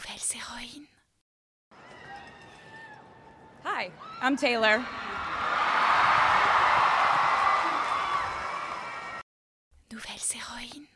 Nouvelles héroïnes. Hi, I'm Taylor. Nouvelles héroïnes.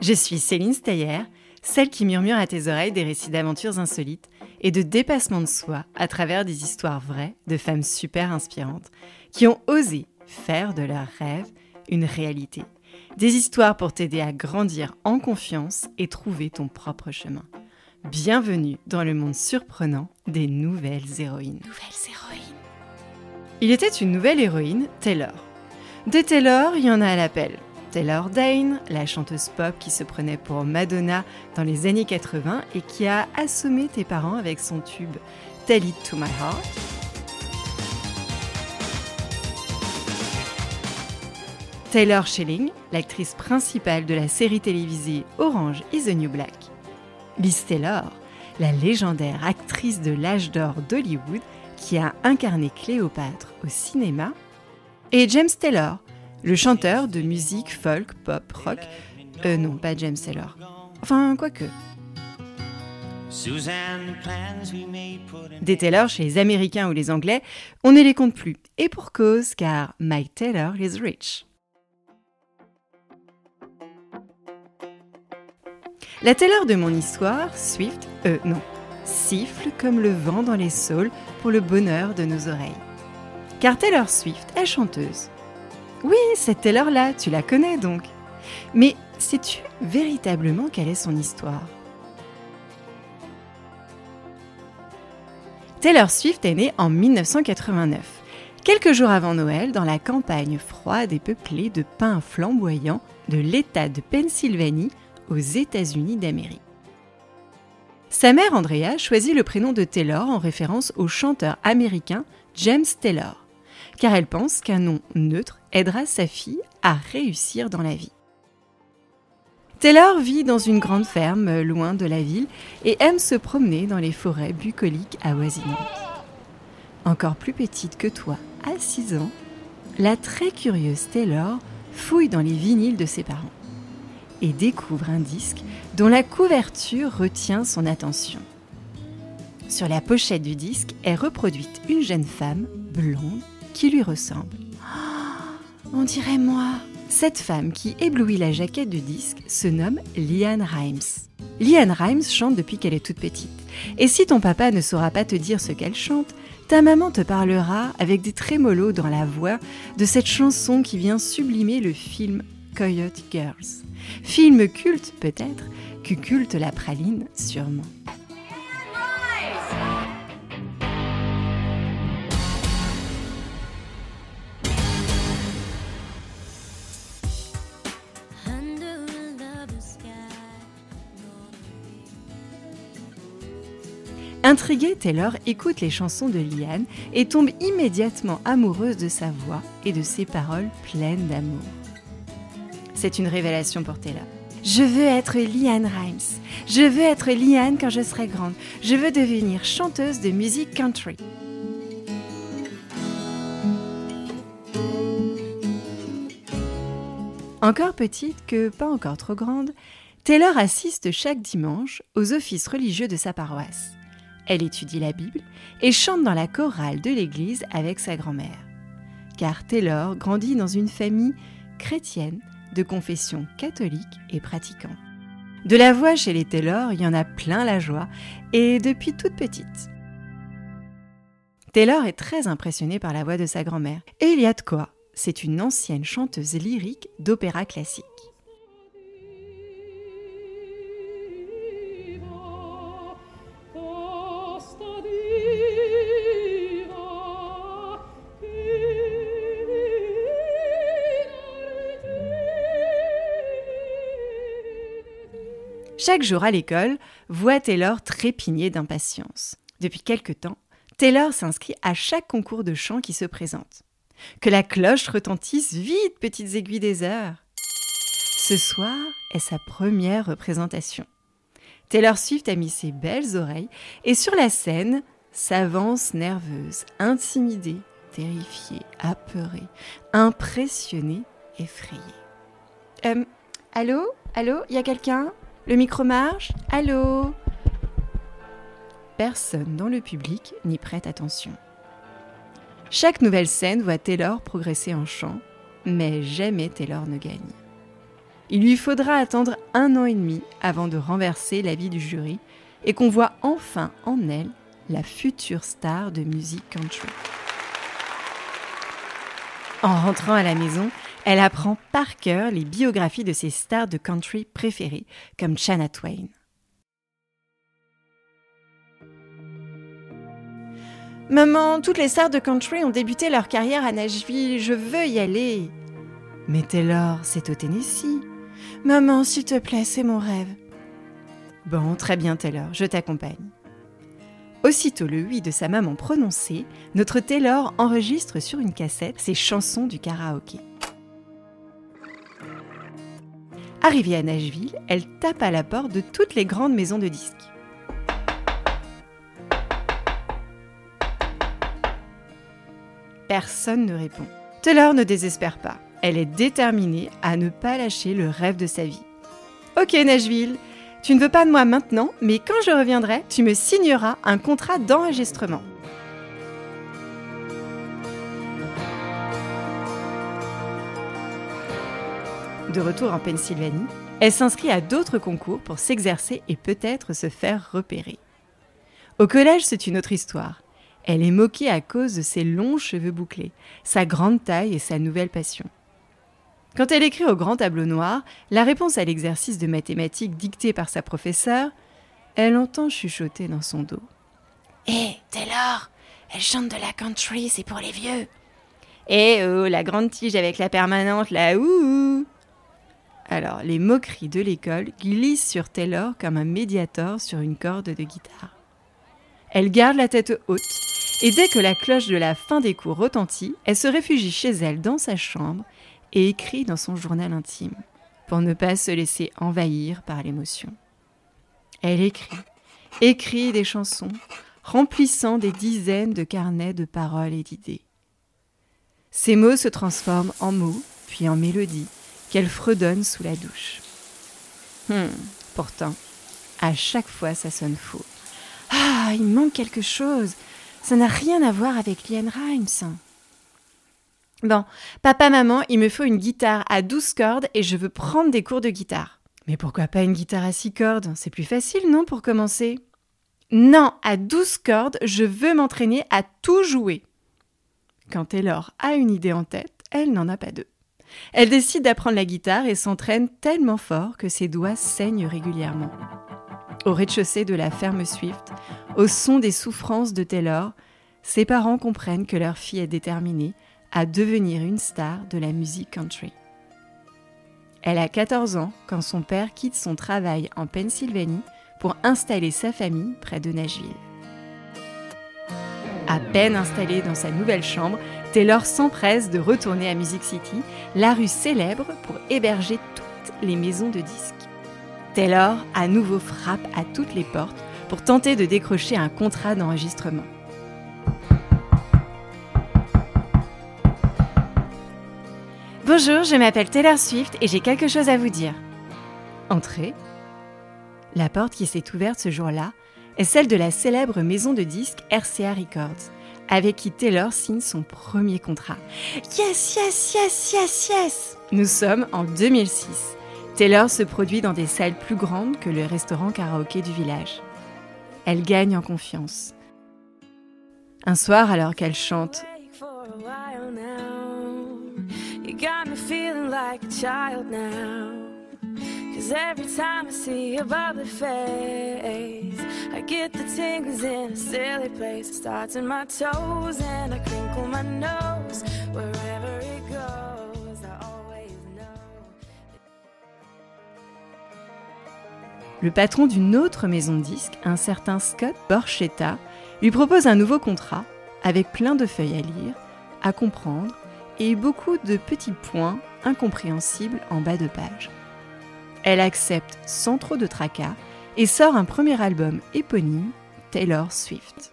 Je suis Céline Steyer, celle qui murmure à tes oreilles des récits d'aventures insolites et de dépassement de soi à travers des histoires vraies de femmes super inspirantes qui ont osé faire de leurs rêves une réalité. Des histoires pour t'aider à grandir en confiance et trouver ton propre chemin. Bienvenue dans le monde surprenant des nouvelles héroïnes. Nouvelles héroïnes. Il était une nouvelle héroïne, Taylor. Des Taylor, il y en a à l'appel. Taylor Dane, la chanteuse pop qui se prenait pour Madonna dans les années 80 et qui a assommé tes parents avec son tube Tell It to My Heart. Taylor Schilling, l'actrice principale de la série télévisée Orange is the New Black. Liz Taylor, la légendaire actrice de l'âge d'or d'Hollywood qui a incarné Cléopâtre au cinéma. Et James Taylor, le chanteur de musique folk, pop, rock. Euh, non, pas James Taylor. Enfin, quoique. Des Taylor chez les Américains ou les Anglais, on ne les compte plus. Et pour cause, car Mike Taylor is rich. La Taylor de mon histoire, Swift, euh non, siffle comme le vent dans les saules pour le bonheur de nos oreilles. Car Taylor Swift est chanteuse. Oui, cette Taylor-là, tu la connais donc. Mais sais-tu véritablement quelle est son histoire? Taylor Swift est née en 1989, quelques jours avant Noël, dans la campagne froide et peuplée de pins flamboyants de l'État de Pennsylvanie aux États-Unis d'Amérique. Sa mère Andrea choisit le prénom de Taylor en référence au chanteur américain James Taylor, car elle pense qu'un nom neutre aidera sa fille à réussir dans la vie. Taylor vit dans une grande ferme loin de la ville et aime se promener dans les forêts bucoliques avoisinantes. Encore plus petite que toi, à 6 ans, la très curieuse Taylor fouille dans les vinyles de ses parents et découvre un disque dont la couverture retient son attention. Sur la pochette du disque est reproduite une jeune femme blonde qui lui ressemble. On dirait moi. Cette femme qui éblouit la jaquette du disque se nomme Liane Rimes. Liane Rimes chante depuis qu'elle est toute petite. Et si ton papa ne saura pas te dire ce qu'elle chante, ta maman te parlera avec des trémolos dans la voix de cette chanson qui vient sublimer le film Coyote Girls. Film culte peut-être, que culte la praline sûrement. Intriguée, Taylor écoute les chansons de Liane et tombe immédiatement amoureuse de sa voix et de ses paroles pleines d'amour. C'est une révélation pour Taylor. Je veux être Liane Rimes. Je veux être Liane quand je serai grande. Je veux devenir chanteuse de musique country. Encore petite que pas encore trop grande, Taylor assiste chaque dimanche aux offices religieux de sa paroisse. Elle étudie la Bible et chante dans la chorale de l'église avec sa grand-mère. Car Taylor grandit dans une famille chrétienne de confession catholique et pratiquante. De la voix chez les Taylor, il y en a plein la joie, et depuis toute petite. Taylor est très impressionnée par la voix de sa grand-mère, et il y a de quoi. C'est une ancienne chanteuse lyrique d'opéra classique. Chaque jour à l'école, voit Taylor trépigner d'impatience. Depuis quelque temps, Taylor s'inscrit à chaque concours de chant qui se présente. Que la cloche retentisse vite, petites aiguilles des heures. Ce soir est sa première représentation. Taylor Swift a mis ses belles oreilles et sur la scène s'avance nerveuse, intimidée, terrifiée, apeurée, impressionnée, effrayée. Euh, allô? Allô? Y a quelqu'un? Le micro marche Allô Personne dans le public n'y prête attention. Chaque nouvelle scène voit Taylor progresser en chant, mais jamais Taylor ne gagne. Il lui faudra attendre un an et demi avant de renverser l'avis du jury et qu'on voit enfin en elle la future star de musique country. En rentrant à la maison, elle apprend par cœur les biographies de ses stars de country préférées, comme Chana Twain. Maman, toutes les stars de country ont débuté leur carrière à Nashville, je veux y aller. Mais Taylor, c'est au Tennessee. Maman, s'il te plaît, c'est mon rêve. Bon, très bien Taylor, je t'accompagne. Aussitôt le oui de sa maman prononcé, notre Taylor enregistre sur une cassette ses chansons du karaoké. Arrivée à Nashville, elle tape à la porte de toutes les grandes maisons de disques. Personne ne répond. Taylor ne désespère pas. Elle est déterminée à ne pas lâcher le rêve de sa vie. Ok Nashville, tu ne veux pas de moi maintenant, mais quand je reviendrai, tu me signeras un contrat d'enregistrement. De retour en Pennsylvanie, elle s'inscrit à d'autres concours pour s'exercer et peut-être se faire repérer. Au collège, c'est une autre histoire. Elle est moquée à cause de ses longs cheveux bouclés, sa grande taille et sa nouvelle passion. Quand elle écrit au grand tableau noir la réponse à l'exercice de mathématiques dicté par sa professeure, elle entend chuchoter dans son dos. Hé, Taylor, elle chante de la country, c'est pour les vieux. Eh oh, la grande tige avec la permanente, là, ouh Alors, les moqueries de l'école glissent sur Taylor comme un médiator sur une corde de guitare. Elle garde la tête haute et dès que la cloche de la fin des cours retentit, elle se réfugie chez elle dans sa chambre et écrit dans son journal intime, pour ne pas se laisser envahir par l'émotion. Elle écrit, écrit des chansons, remplissant des dizaines de carnets de paroles et d'idées. Ces mots se transforment en mots, puis en mélodies, qu'elle fredonne sous la douche. Hum, pourtant, à chaque fois ça sonne faux. Ah, il manque quelque chose. Ça n'a rien à voir avec Liane Rimes. Bon, papa, maman, il me faut une guitare à 12 cordes et je veux prendre des cours de guitare. Mais pourquoi pas une guitare à 6 cordes? C'est plus facile, non, pour commencer? Non, à 12 cordes, je veux m'entraîner à tout jouer. Quand Taylor a une idée en tête, elle n'en a pas deux. Elle décide d'apprendre la guitare et s'entraîne tellement fort que ses doigts saignent régulièrement. Au rez-de-chaussée de la ferme Swift, au son des souffrances de Taylor, ses parents comprennent que leur fille est déterminée à devenir une star de la musique country. Elle a 14 ans quand son père quitte son travail en Pennsylvanie pour installer sa famille près de Nashville. À peine installée dans sa nouvelle chambre, Taylor s'empresse de retourner à Music City, la rue célèbre pour héberger toutes les maisons de disques. Taylor à nouveau frappe à toutes les portes pour tenter de décrocher un contrat d'enregistrement. Bonjour, je m'appelle Taylor Swift et j'ai quelque chose à vous dire. Entrez. La porte qui s'est ouverte ce jour-là est celle de la célèbre maison de disques RCA Records, avec qui Taylor signe son premier contrat. Yes, yes, yes, yes, yes Nous sommes en 2006. Taylor se produit dans des salles plus grandes que le restaurant karaoké du village. Elle gagne en confiance. Un soir, alors qu'elle chante Cause every time I see your bubbly face, I get the tingles in a silly place. It starts in my toes and I crinkle my nose. Wherever it goes, I always know. Le patron d'une autre maison de disques, un certain Scott Borchetta, lui propose un nouveau contrat avec plein de feuilles à lire, à comprendre et beaucoup de petits points incompréhensibles en bas de page. Elle accepte sans trop de tracas et sort un premier album éponyme, Taylor Swift.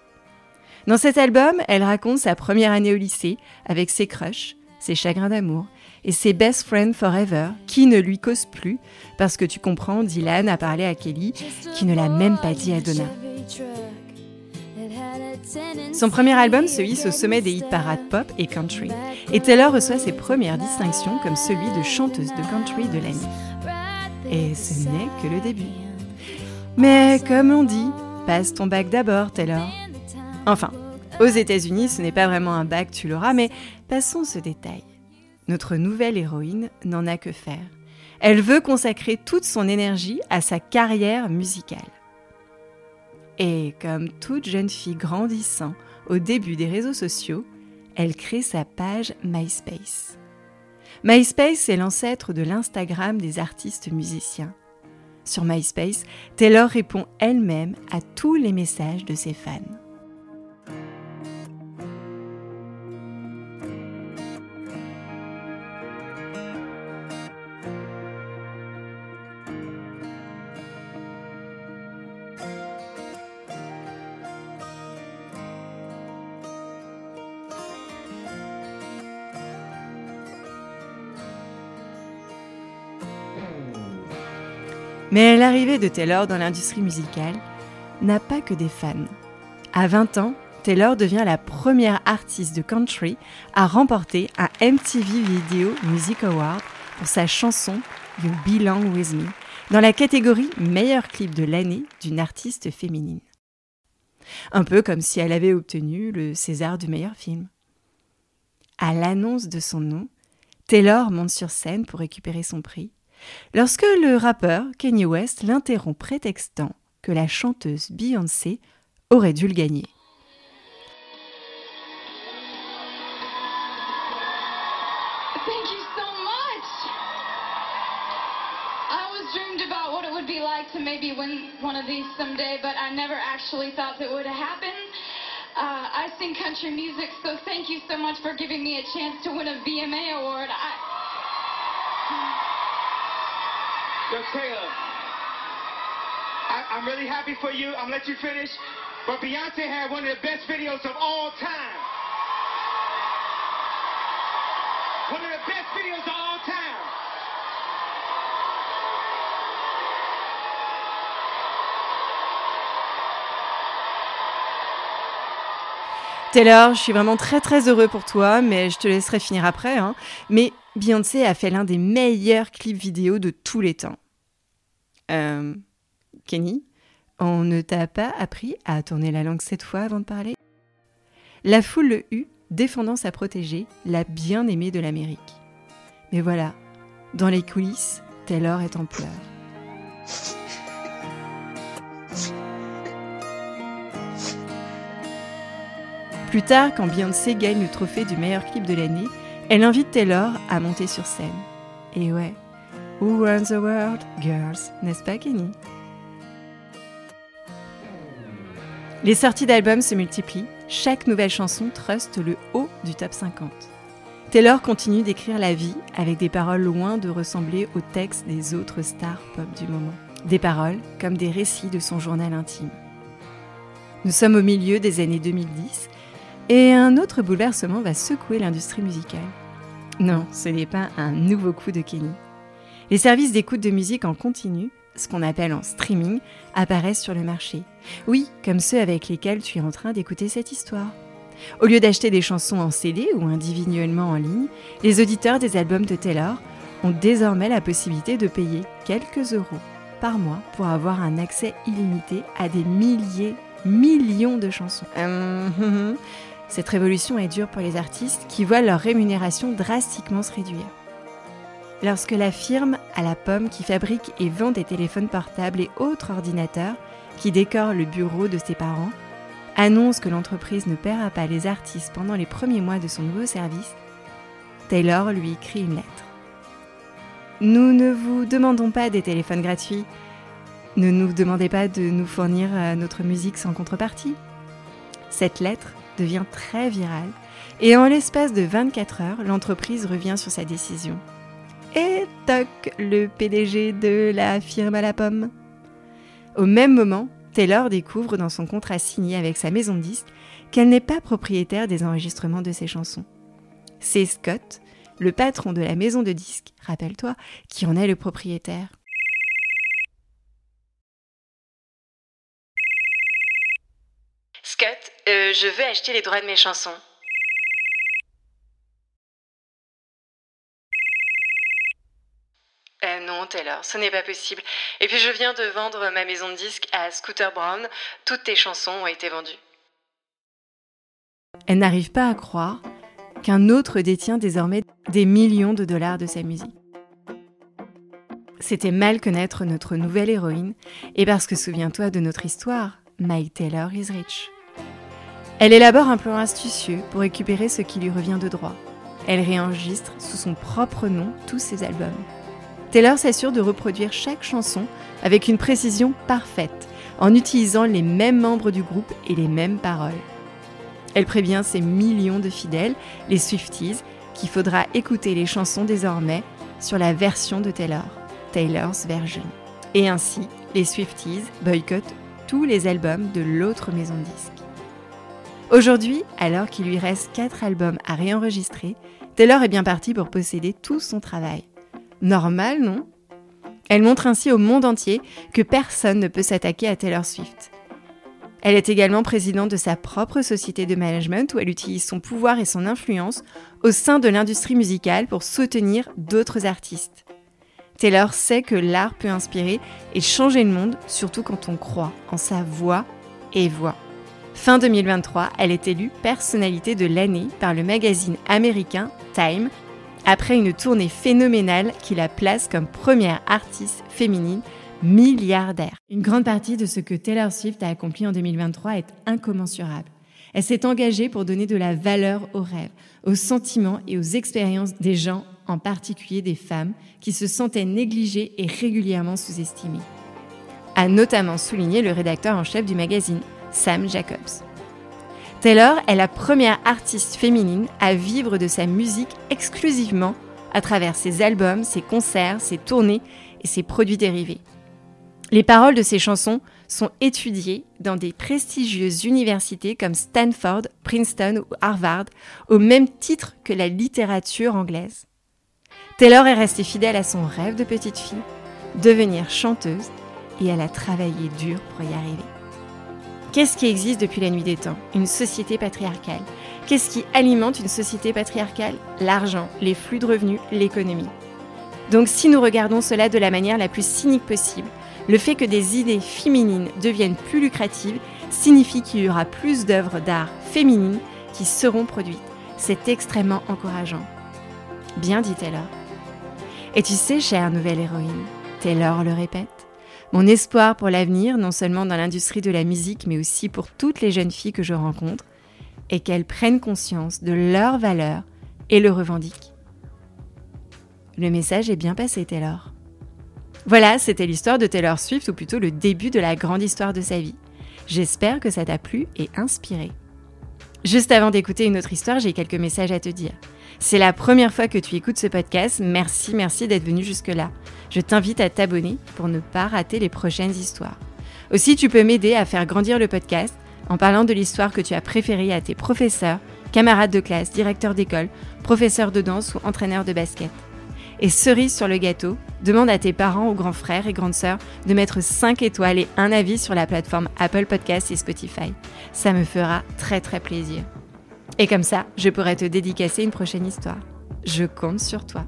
Dans cet album, elle raconte sa première année au lycée avec ses crushs, ses chagrins d'amour et ses best friends forever qui ne lui causent plus parce que tu comprends, Dylan a parlé à Kelly qui ne l'a même pas dit à Donna. Son premier album se hisse au sommet des hit parades pop et country, et Taylor reçoit ses premières distinctions comme celui de chanteuse de country de l'année. Et ce n'est que le début. Mais comme on dit, passe ton bac d'abord, Taylor. Enfin, aux États-Unis, ce n'est pas vraiment un bac, tu l'auras, mais passons ce détail. Notre nouvelle héroïne n'en a que faire. Elle veut consacrer toute son énergie à sa carrière musicale. Et comme toute jeune fille grandissant au début des réseaux sociaux, elle crée sa page MySpace. MySpace est l'ancêtre de l'Instagram des artistes musiciens. Sur MySpace, Taylor répond elle-même à tous les messages de ses fans. De Taylor dans l'industrie musicale n'a pas que des fans. À 20 ans, Taylor devient la première artiste de country à remporter un MTV Video Music Award pour sa chanson You Belong With Me dans la catégorie meilleur clip de l'année d'une artiste féminine. Un peu comme si elle avait obtenu le César du meilleur film. À l'annonce de son nom, Taylor monte sur scène pour récupérer son prix lorsque le rappeur Kanye West l'interrompt prétextant que la chanteuse Beyoncé aurait dû le gagner. Thank you so much. I always dreamed about what it would be like to maybe win one of these someday, but I never actually thought that would happen. Uh, I sing country music, so thank you so much for giving me a chance to win a VMA award. Yo, Taylor, I, I'm really happy for you. I'm gonna let you finish. But Beyonce had one of the best videos of all time. One of the best videos of all time. Taylor, je suis vraiment très très heureux pour toi, mais je te laisserai finir après. Hein. Mais Beyoncé a fait l'un des meilleurs clips vidéo de tous les temps. Euh, Kenny, on ne t'a pas appris à tourner la langue cette fois avant de parler? La foule le eut, défendant sa protégée, la bien-aimée de l'Amérique. Mais voilà, dans les coulisses, Taylor est en pleurs. Plus tard, quand Beyoncé gagne le trophée du meilleur clip de l'année, elle invite Taylor à monter sur scène. Et ouais, Who runs the world, girls, n'est-ce pas Kenny? Les sorties d'albums se multiplient, chaque nouvelle chanson truste le haut du top 50. Taylor continue d'écrire la vie avec des paroles loin de ressembler aux textes des autres stars pop du moment. Des paroles comme des récits de son journal intime. Nous sommes au milieu des années 2010 et un autre bouleversement va secouer l'industrie musicale. Non, ce n'est pas un nouveau coup de Kenny. Les services d'écoute de musique en continu, ce qu'on appelle en streaming, apparaissent sur le marché. Oui, comme ceux avec lesquels tu es en train d'écouter cette histoire. Au lieu d'acheter des chansons en CD ou individuellement en ligne, les auditeurs des albums de Taylor ont désormais la possibilité de payer quelques euros par mois pour avoir un accès illimité à des milliers, millions de chansons. Hum, cette révolution est dure pour les artistes qui voient leur rémunération drastiquement se réduire. Lorsque la firme à la pomme qui fabrique et vend des téléphones portables et autres ordinateurs qui décorent le bureau de ses parents annonce que l'entreprise ne paiera pas les artistes pendant les premiers mois de son nouveau service, Taylor lui écrit une lettre. Nous ne vous demandons pas des téléphones gratuits. Ne nous demandez pas de nous fournir euh, notre musique sans contrepartie. Cette lettre devient très virale et en l'espace de 24 heures, l'entreprise revient sur sa décision. Et toc, le PDG de la firme à la pomme. Au même moment, Taylor découvre dans son contrat signé avec sa maison de disques qu'elle n'est pas propriétaire des enregistrements de ses chansons. C'est Scott, le patron de la maison de disques, rappelle-toi, qui en est le propriétaire. Scott, euh, je veux acheter les droits de mes chansons. Ce n'est pas possible. Et puis je viens de vendre ma maison de disques à Scooter Brown. Toutes tes chansons ont été vendues. Elle n'arrive pas à croire qu'un autre détient désormais des millions de dollars de sa musique. C'était mal connaître notre nouvelle héroïne, et parce que souviens-toi de notre histoire, Mike Taylor is rich. Elle élabore un plan astucieux pour récupérer ce qui lui revient de droit. Elle réenregistre sous son propre nom tous ses albums. Taylor s'assure de reproduire chaque chanson avec une précision parfaite, en utilisant les mêmes membres du groupe et les mêmes paroles. Elle prévient ses millions de fidèles, les Swifties, qu'il faudra écouter les chansons désormais sur la version de Taylor, Taylor's Version. Et ainsi, les Swifties boycottent tous les albums de l'autre maison de disques. Aujourd'hui, alors qu'il lui reste 4 albums à réenregistrer, Taylor est bien parti pour posséder tout son travail. Normal, non? Elle montre ainsi au monde entier que personne ne peut s'attaquer à Taylor Swift. Elle est également présidente de sa propre société de management où elle utilise son pouvoir et son influence au sein de l'industrie musicale pour soutenir d'autres artistes. Taylor sait que l'art peut inspirer et changer le monde, surtout quand on croit en sa voix et voix. Fin 2023, elle est élue personnalité de l'année par le magazine américain Time après une tournée phénoménale qui la place comme première artiste féminine milliardaire. Une grande partie de ce que Taylor Swift a accompli en 2023 est incommensurable. Elle s'est engagée pour donner de la valeur aux rêves, aux sentiments et aux expériences des gens, en particulier des femmes, qui se sentaient négligées et régulièrement sous-estimées. A notamment souligné le rédacteur en chef du magazine, Sam Jacobs. Taylor est la première artiste féminine à vivre de sa musique exclusivement à travers ses albums, ses concerts, ses tournées et ses produits dérivés. Les paroles de ses chansons sont étudiées dans des prestigieuses universités comme Stanford, Princeton ou Harvard, au même titre que la littérature anglaise. Taylor est restée fidèle à son rêve de petite fille, devenir chanteuse, et elle a travaillé dur pour y arriver. Qu'est-ce qui existe depuis la nuit des temps? Une société patriarcale. Qu'est-ce qui alimente une société patriarcale? L'argent, les flux de revenus, l'économie. Donc si nous regardons cela de la manière la plus cynique possible, le fait que des idées féminines deviennent plus lucratives signifie qu'il y aura plus d'œuvres d'art féminines qui seront produites. C'est extrêmement encourageant. Bien dit Taylor. Et tu sais, chère nouvelle héroïne, Taylor le répète, mon espoir pour l'avenir, non seulement dans l'industrie de la musique, mais aussi pour toutes les jeunes filles que je rencontre, est qu'elles prennent conscience de leurs valeurs et le revendiquent. Le message est bien passé, Taylor. Voilà, c'était l'histoire de Taylor Swift, ou plutôt le début de la grande histoire de sa vie. J'espère que ça t'a plu et inspiré. Juste avant d'écouter une autre histoire, j'ai quelques messages à te dire. C'est la première fois que tu écoutes ce podcast, merci, merci d'être venu jusque-là. Je t'invite à t'abonner pour ne pas rater les prochaines histoires. Aussi, tu peux m'aider à faire grandir le podcast en parlant de l'histoire que tu as préférée à tes professeurs, camarades de classe, directeurs d'école, professeurs de danse ou entraîneurs de basket. Et cerise sur le gâteau, demande à tes parents ou grands frères et grandes sœurs de mettre 5 étoiles et un avis sur la plateforme Apple Podcasts et Spotify. Ça me fera très très plaisir. Et comme ça, je pourrai te dédicacer une prochaine histoire. Je compte sur toi.